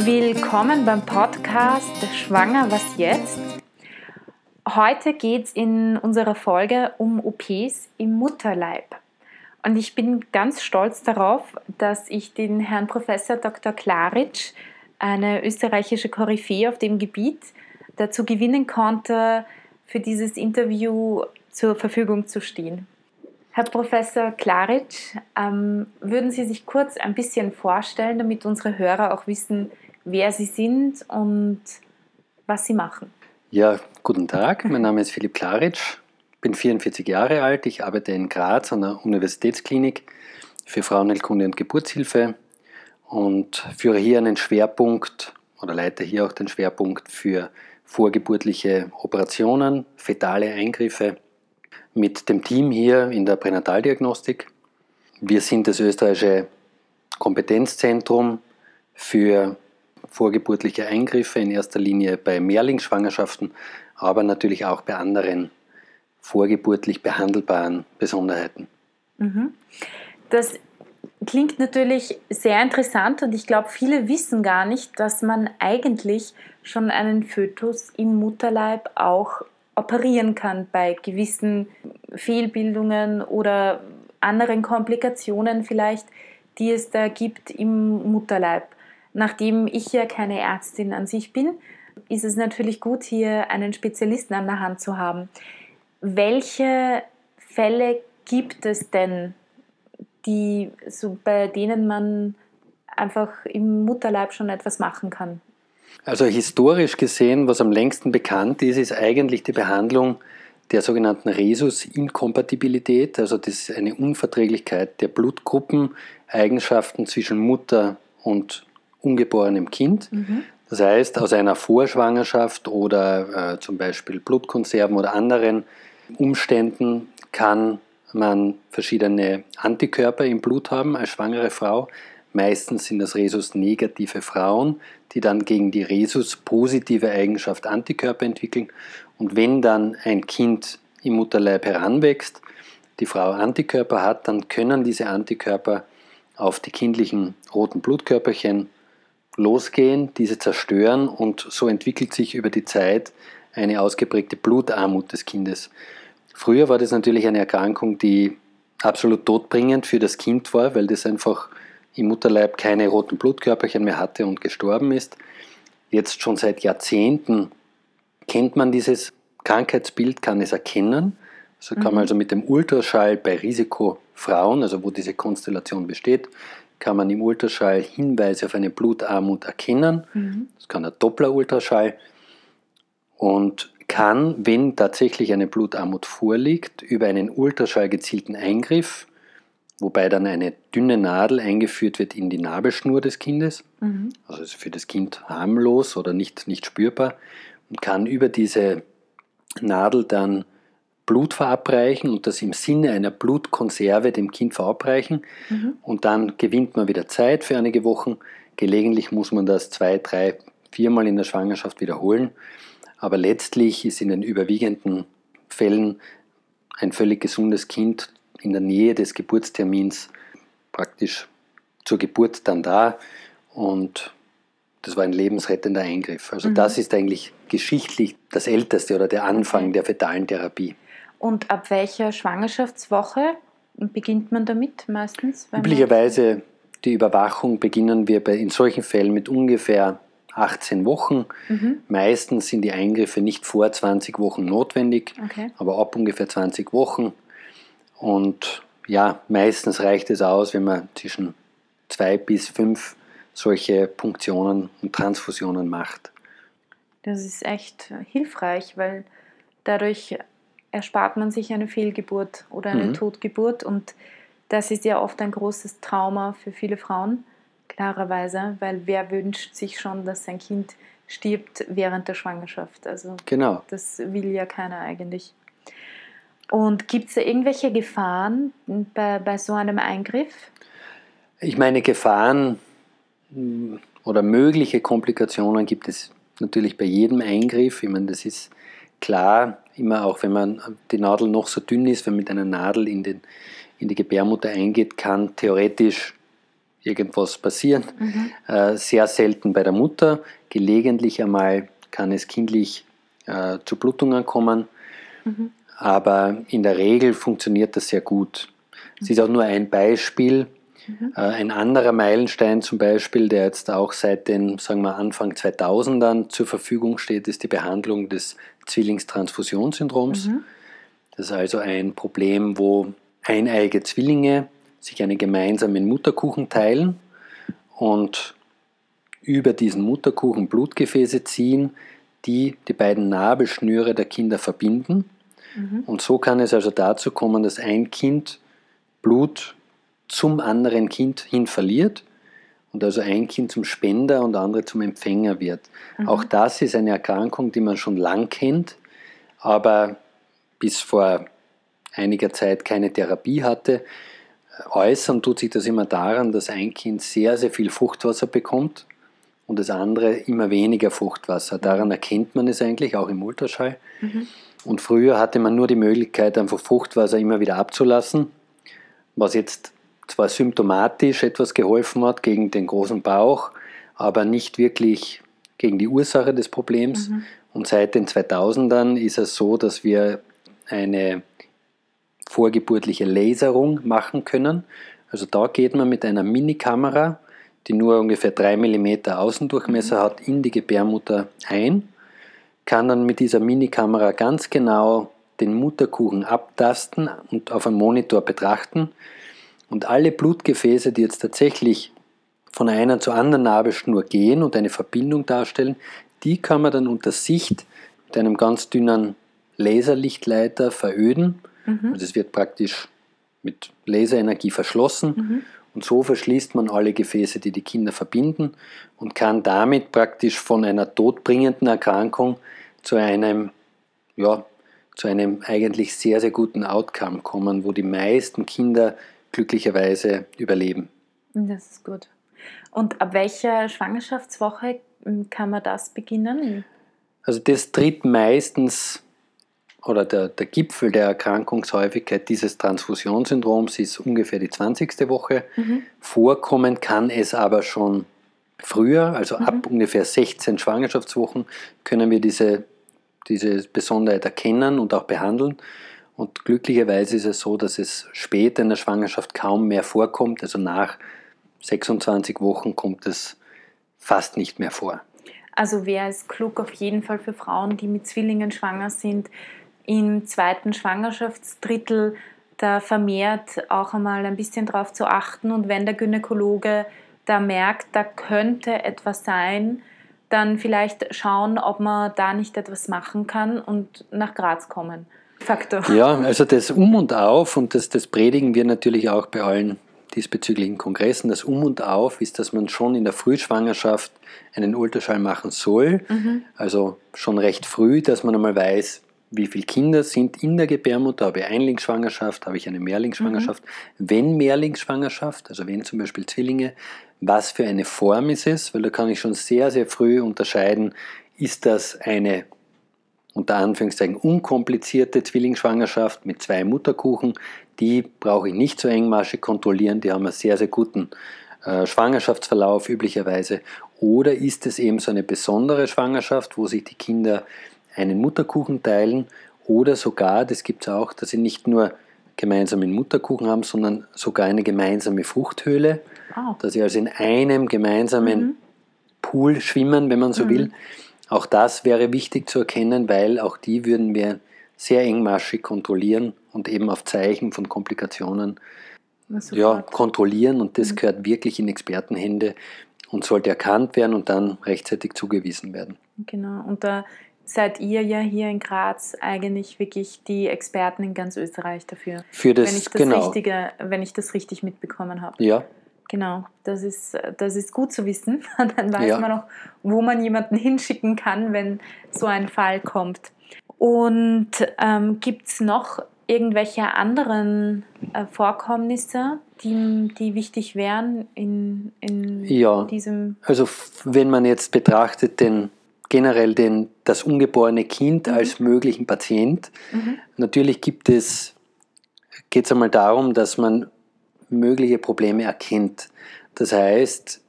Willkommen beim Podcast Schwanger, was jetzt? Heute geht es in unserer Folge um OPs im Mutterleib. Und ich bin ganz stolz darauf, dass ich den Herrn Professor Dr. Klaritsch, eine österreichische Koryphäe auf dem Gebiet, dazu gewinnen konnte, für dieses Interview zur Verfügung zu stehen. Herr Professor Klaritsch, ähm, würden Sie sich kurz ein bisschen vorstellen, damit unsere Hörer auch wissen, wer Sie sind und was Sie machen? Ja, guten Tag. Mein Name ist Philipp Klaritsch, bin 44 Jahre alt. Ich arbeite in Graz an der Universitätsklinik für Frauenheilkunde und Geburtshilfe und führe hier einen Schwerpunkt oder leite hier auch den Schwerpunkt für vorgeburtliche Operationen, fetale Eingriffe mit dem Team hier in der Pränataldiagnostik. Wir sind das österreichische Kompetenzzentrum für vorgeburtliche Eingriffe, in erster Linie bei Mehrlingsschwangerschaften, aber natürlich auch bei anderen vorgeburtlich behandelbaren Besonderheiten. Mhm. Das klingt natürlich sehr interessant und ich glaube, viele wissen gar nicht, dass man eigentlich schon einen Fötus im Mutterleib auch operieren kann bei gewissen Fehlbildungen oder anderen Komplikationen vielleicht, die es da gibt im Mutterleib. Nachdem ich ja keine Ärztin an sich bin, ist es natürlich gut, hier einen Spezialisten an der Hand zu haben. Welche Fälle gibt es denn, die, so bei denen man einfach im Mutterleib schon etwas machen kann? Also historisch gesehen, was am längsten bekannt ist, ist eigentlich die Behandlung der sogenannten Rhesus-Inkompatibilität, also das ist eine Unverträglichkeit der Blutgruppeneigenschaften zwischen Mutter und ungeborenem Kind. Mhm. Das heißt, aus einer Vorschwangerschaft oder äh, zum Beispiel Blutkonserven oder anderen Umständen kann man verschiedene Antikörper im Blut haben als schwangere Frau. Meistens sind das Rhesus-negative Frauen, die dann gegen die Rhesus-positive Eigenschaft Antikörper entwickeln. Und wenn dann ein Kind im Mutterleib heranwächst, die Frau Antikörper hat, dann können diese Antikörper auf die kindlichen roten Blutkörperchen losgehen, diese zerstören und so entwickelt sich über die Zeit eine ausgeprägte Blutarmut des Kindes. Früher war das natürlich eine Erkrankung, die absolut todbringend für das Kind war, weil das einfach im Mutterleib keine roten Blutkörperchen mehr hatte und gestorben ist. Jetzt schon seit Jahrzehnten kennt man dieses Krankheitsbild, kann es erkennen. So kann man mhm. also mit dem Ultraschall bei Risikofrauen, also wo diese Konstellation besteht, kann man im Ultraschall Hinweise auf eine Blutarmut erkennen. Mhm. Das kann der Doppler-Ultraschall und kann, wenn tatsächlich eine Blutarmut vorliegt, über einen Ultraschall gezielten Eingriff, wobei dann eine dünne Nadel eingeführt wird in die Nabelschnur des Kindes, mhm. also ist für das Kind harmlos oder nicht, nicht spürbar, und kann über diese Nadel dann Blut verabreichen und das im Sinne einer Blutkonserve dem Kind verabreichen. Mhm. Und dann gewinnt man wieder Zeit für einige Wochen. Gelegentlich muss man das zwei, drei, viermal in der Schwangerschaft wiederholen. Aber letztlich ist in den überwiegenden Fällen ein völlig gesundes Kind in der Nähe des Geburtstermins praktisch zur Geburt dann da. Und das war ein lebensrettender Eingriff. Also mhm. das ist eigentlich geschichtlich das Älteste oder der Anfang der fetalen Therapie. Und ab welcher Schwangerschaftswoche beginnt man damit meistens? Üblicherweise die Überwachung beginnen wir bei, in solchen Fällen mit ungefähr 18 Wochen. Mhm. Meistens sind die Eingriffe nicht vor 20 Wochen notwendig, okay. aber ab ungefähr 20 Wochen. Und ja, meistens reicht es aus, wenn man zwischen zwei bis fünf solche Punktionen und Transfusionen macht. Das ist echt hilfreich, weil dadurch erspart man sich eine Fehlgeburt oder eine mhm. Totgeburt. Und das ist ja oft ein großes Trauma für viele Frauen, klarerweise, weil wer wünscht sich schon, dass sein Kind stirbt während der Schwangerschaft? Also genau. das will ja keiner eigentlich. Und gibt es da irgendwelche Gefahren bei, bei so einem Eingriff? Ich meine, Gefahren hm, oder mögliche Komplikationen gibt es natürlich bei jedem Eingriff. Ich meine, das ist klar, immer auch wenn man die Nadel noch so dünn ist, wenn man mit einer Nadel in, den, in die Gebärmutter eingeht, kann theoretisch irgendwas passieren. Mhm. Äh, sehr selten bei der Mutter. Gelegentlich einmal kann es kindlich äh, zu Blutungen kommen. Mhm. Aber in der Regel funktioniert das sehr gut. Es ist auch nur ein Beispiel. Mhm. Äh, ein anderer Meilenstein zum Beispiel, der jetzt auch seit den sagen wir, Anfang 2000ern zur Verfügung steht, ist die Behandlung des Zwillingstransfusionssyndroms. Mhm. Das ist also ein Problem, wo eineige Zwillinge sich einen gemeinsamen Mutterkuchen teilen und über diesen Mutterkuchen Blutgefäße ziehen, die die beiden Nabelschnüre der Kinder verbinden. Mhm. Und so kann es also dazu kommen, dass ein Kind Blut zum anderen Kind hin verliert und also ein Kind zum Spender und andere zum Empfänger wird. Mhm. Auch das ist eine Erkrankung, die man schon lang kennt, aber bis vor einiger Zeit keine Therapie hatte. Äußern tut sich das immer daran, dass ein Kind sehr, sehr viel Fruchtwasser bekommt und das andere immer weniger Fruchtwasser. Daran erkennt man es eigentlich, auch im Ultraschall. Mhm. Und früher hatte man nur die Möglichkeit, einfach Fruchtwasser immer wieder abzulassen, was jetzt zwar symptomatisch etwas geholfen hat gegen den großen Bauch, aber nicht wirklich gegen die Ursache des Problems. Mhm. Und seit den 2000ern ist es so, dass wir eine vorgeburtliche Laserung machen können. Also da geht man mit einer Minikamera, die nur ungefähr 3 mm Außendurchmesser mhm. hat, in die Gebärmutter ein, kann dann mit dieser Minikamera ganz genau den Mutterkuchen abtasten und auf einem Monitor betrachten und alle Blutgefäße, die jetzt tatsächlich von einer zur anderen Nabelschnur gehen und eine Verbindung darstellen, die kann man dann unter Sicht mit einem ganz dünnen Laserlichtleiter veröden. Mhm. Also es wird praktisch mit Laserenergie verschlossen mhm. und so verschließt man alle Gefäße, die die Kinder verbinden und kann damit praktisch von einer todbringenden Erkrankung zu einem, ja, zu einem eigentlich sehr, sehr guten Outcome kommen, wo die meisten Kinder glücklicherweise überleben. Das ist gut. Und ab welcher Schwangerschaftswoche hm, kann man das beginnen? Also das tritt meistens oder der, der Gipfel der Erkrankungshäufigkeit dieses Transfusionssyndroms ist ungefähr die 20. Woche. Mhm. Vorkommen kann es aber schon früher, also mhm. ab ungefähr 16 Schwangerschaftswochen können wir diese, diese Besonderheit erkennen und auch behandeln. Und glücklicherweise ist es so, dass es später in der Schwangerschaft kaum mehr vorkommt. Also nach 26 Wochen kommt es fast nicht mehr vor. Also wäre es klug auf jeden Fall für Frauen, die mit Zwillingen schwanger sind, im zweiten Schwangerschaftsdrittel da vermehrt auch einmal ein bisschen drauf zu achten. Und wenn der Gynäkologe da merkt, da könnte etwas sein, dann vielleicht schauen, ob man da nicht etwas machen kann und nach Graz kommen. Faktor. Ja, also das Um und Auf, und das, das predigen wir natürlich auch bei allen diesbezüglichen Kongressen, das Um und Auf ist, dass man schon in der Frühschwangerschaft einen Ultraschall machen soll. Mhm. Also schon recht früh, dass man einmal weiß, wie viele Kinder sind in der Gebärmutter, habe ich Einlingsschwangerschaft, habe ich eine Mehrlingsschwangerschaft. Mhm. Wenn Mehrlingsschwangerschaft, also wenn zum Beispiel Zwillinge, was für eine Form ist es, weil da kann ich schon sehr, sehr früh unterscheiden, ist das eine unter Anführungszeichen unkomplizierte Zwillingsschwangerschaft mit zwei Mutterkuchen, die brauche ich nicht so engmaschig kontrollieren, die haben einen sehr, sehr guten äh, Schwangerschaftsverlauf üblicherweise. Oder ist es eben so eine besondere Schwangerschaft, wo sich die Kinder einen Mutterkuchen teilen oder sogar, das gibt es auch, dass sie nicht nur gemeinsamen Mutterkuchen haben, sondern sogar eine gemeinsame Fruchthöhle, oh. dass sie also in einem gemeinsamen mhm. Pool schwimmen, wenn man so mhm. will. Auch das wäre wichtig zu erkennen, weil auch die würden wir sehr engmaschig kontrollieren und eben auf Zeichen von Komplikationen ja, kontrollieren. Und das mhm. gehört wirklich in Expertenhände und sollte erkannt werden und dann rechtzeitig zugewiesen werden. Genau. Und da seid ihr ja hier in Graz eigentlich wirklich die Experten in ganz Österreich dafür. Für das, wenn ich das genau. Richtige, wenn ich das richtig mitbekommen habe. Ja, Genau, das ist, das ist gut zu wissen. Dann weiß ja. man auch, wo man jemanden hinschicken kann, wenn so ein Fall kommt. Und ähm, gibt es noch irgendwelche anderen äh, Vorkommnisse, die, die wichtig wären in, in ja, diesem? Also wenn man jetzt betrachtet den generell den, das ungeborene Kind mhm. als möglichen Patient, mhm. natürlich gibt es, geht es einmal darum, dass man mögliche Probleme erkennt. Das heißt,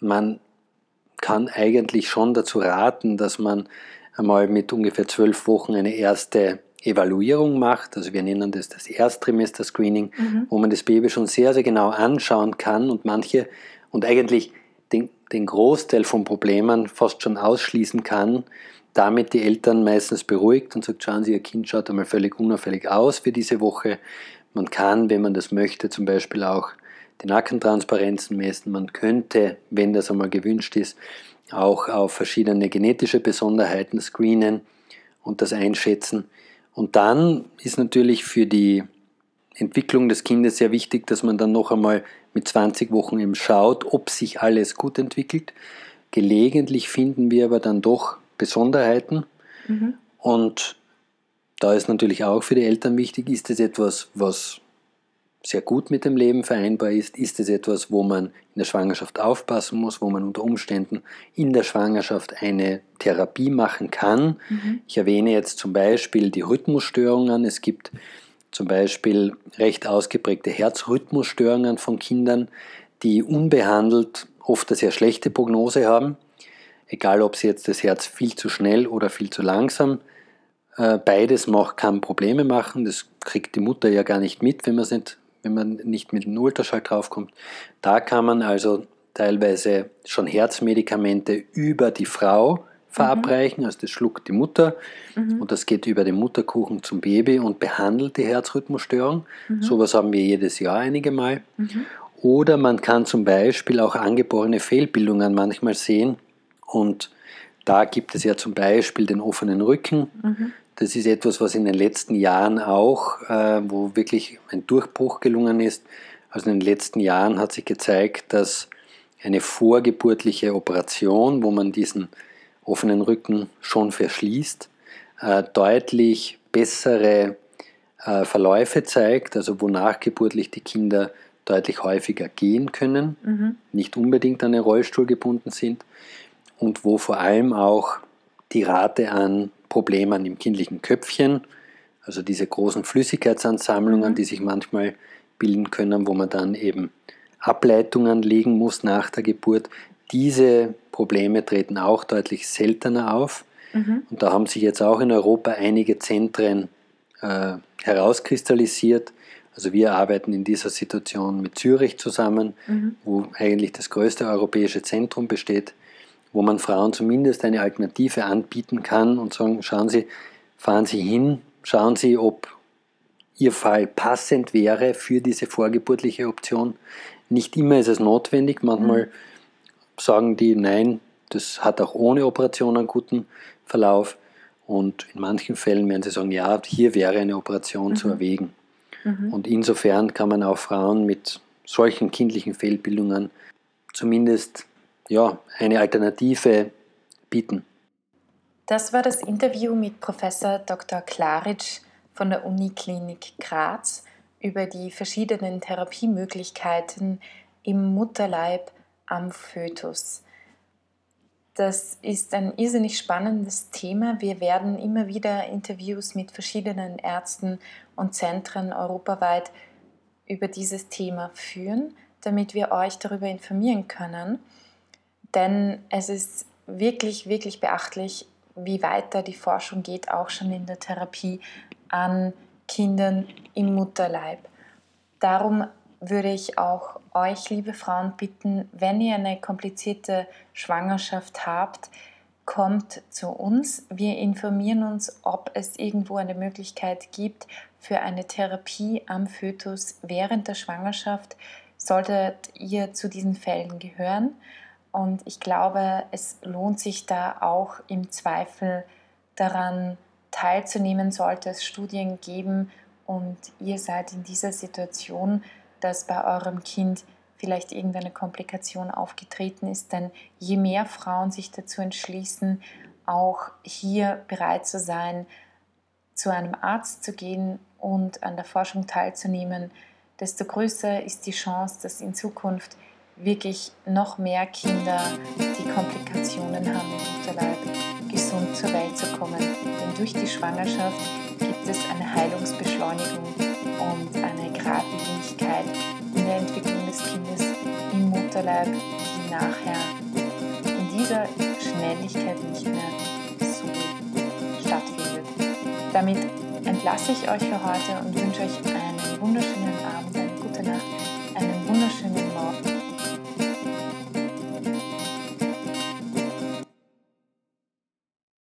man kann eigentlich schon dazu raten, dass man einmal mit ungefähr zwölf Wochen eine erste Evaluierung macht. Also wir nennen das das Ersttrimester-Screening, mhm. wo man das Baby schon sehr, sehr genau anschauen kann und manche und eigentlich den, den Großteil von Problemen fast schon ausschließen kann, damit die Eltern meistens beruhigt und sagt, schauen Sie, Ihr Kind schaut einmal völlig unauffällig aus für diese Woche. Man kann, wenn man das möchte, zum Beispiel auch die Nackentransparenzen messen. Man könnte, wenn das einmal gewünscht ist, auch auf verschiedene genetische Besonderheiten screenen und das einschätzen. Und dann ist natürlich für die Entwicklung des Kindes sehr wichtig, dass man dann noch einmal mit 20 Wochen eben schaut, ob sich alles gut entwickelt. Gelegentlich finden wir aber dann doch Besonderheiten. Mhm. Und da ist natürlich auch für die Eltern wichtig, ist es etwas, was sehr gut mit dem Leben vereinbar ist? Ist es etwas, wo man in der Schwangerschaft aufpassen muss, wo man unter Umständen in der Schwangerschaft eine Therapie machen kann? Mhm. Ich erwähne jetzt zum Beispiel die Rhythmusstörungen. Es gibt zum Beispiel recht ausgeprägte Herzrhythmusstörungen von Kindern, die unbehandelt oft eine sehr schlechte Prognose haben. Egal, ob sie jetzt das Herz viel zu schnell oder viel zu langsam Beides macht, kann Probleme machen. Das kriegt die Mutter ja gar nicht mit, wenn nicht wenn man nicht mit dem Ultraschall draufkommt. Da kann man also teilweise schon Herzmedikamente über die Frau verabreichen, mhm. also das schluckt die Mutter mhm. und das geht über den Mutterkuchen zum Baby und behandelt die Herzrhythmusstörung. Mhm. Sowas haben wir jedes Jahr einige Mal. Mhm. Oder man kann zum Beispiel auch angeborene Fehlbildungen manchmal sehen und da gibt es ja zum Beispiel den offenen Rücken. Das ist etwas, was in den letzten Jahren auch, äh, wo wirklich ein Durchbruch gelungen ist. Also in den letzten Jahren hat sich gezeigt, dass eine vorgeburtliche Operation, wo man diesen offenen Rücken schon verschließt, äh, deutlich bessere äh, Verläufe zeigt, also wo nachgeburtlich die Kinder deutlich häufiger gehen können, mhm. nicht unbedingt an den Rollstuhl gebunden sind und wo vor allem auch die Rate an Problemen im kindlichen Köpfchen, also diese großen Flüssigkeitsansammlungen, die sich manchmal bilden können, wo man dann eben Ableitungen legen muss nach der Geburt. Diese Probleme treten auch deutlich seltener auf. Mhm. Und da haben sich jetzt auch in Europa einige Zentren äh, herauskristallisiert. Also wir arbeiten in dieser Situation mit Zürich zusammen, mhm. wo eigentlich das größte europäische Zentrum besteht wo man Frauen zumindest eine Alternative anbieten kann und sagen, schauen Sie, fahren Sie hin, schauen Sie, ob Ihr Fall passend wäre für diese vorgeburtliche Option. Nicht immer ist es notwendig, manchmal mhm. sagen die, nein, das hat auch ohne Operation einen guten Verlauf. Und in manchen Fällen werden sie sagen, ja, hier wäre eine Operation mhm. zu erwägen. Mhm. Und insofern kann man auch Frauen mit solchen kindlichen Fehlbildungen zumindest ja, eine Alternative bieten. Das war das Interview mit Professor Dr. Klaritsch von der Uniklinik Graz über die verschiedenen Therapiemöglichkeiten im Mutterleib am Fötus. Das ist ein irrsinnig spannendes Thema. Wir werden immer wieder Interviews mit verschiedenen Ärzten und Zentren europaweit über dieses Thema führen, damit wir euch darüber informieren können. Denn es ist wirklich, wirklich beachtlich, wie weiter die Forschung geht, auch schon in der Therapie an Kindern im Mutterleib. Darum würde ich auch euch, liebe Frauen, bitten, wenn ihr eine komplizierte Schwangerschaft habt, kommt zu uns. Wir informieren uns, ob es irgendwo eine Möglichkeit gibt für eine Therapie am Fötus während der Schwangerschaft. Solltet ihr zu diesen Fällen gehören, und ich glaube, es lohnt sich da auch im Zweifel daran teilzunehmen, sollte es Studien geben und ihr seid in dieser Situation, dass bei eurem Kind vielleicht irgendeine Komplikation aufgetreten ist. Denn je mehr Frauen sich dazu entschließen, auch hier bereit zu sein, zu einem Arzt zu gehen und an der Forschung teilzunehmen, desto größer ist die Chance, dass in Zukunft wirklich noch mehr Kinder, die Komplikationen haben im Mutterleib, gesund zur Welt zu kommen. Denn durch die Schwangerschaft gibt es eine Heilungsbeschleunigung und eine Geradlinigkeit in der Entwicklung des Kindes im. Mutterleib, die nachher in dieser Schnelligkeit nicht mehr so stattfindet. Damit entlasse ich euch für heute und wünsche euch einen wunderschönen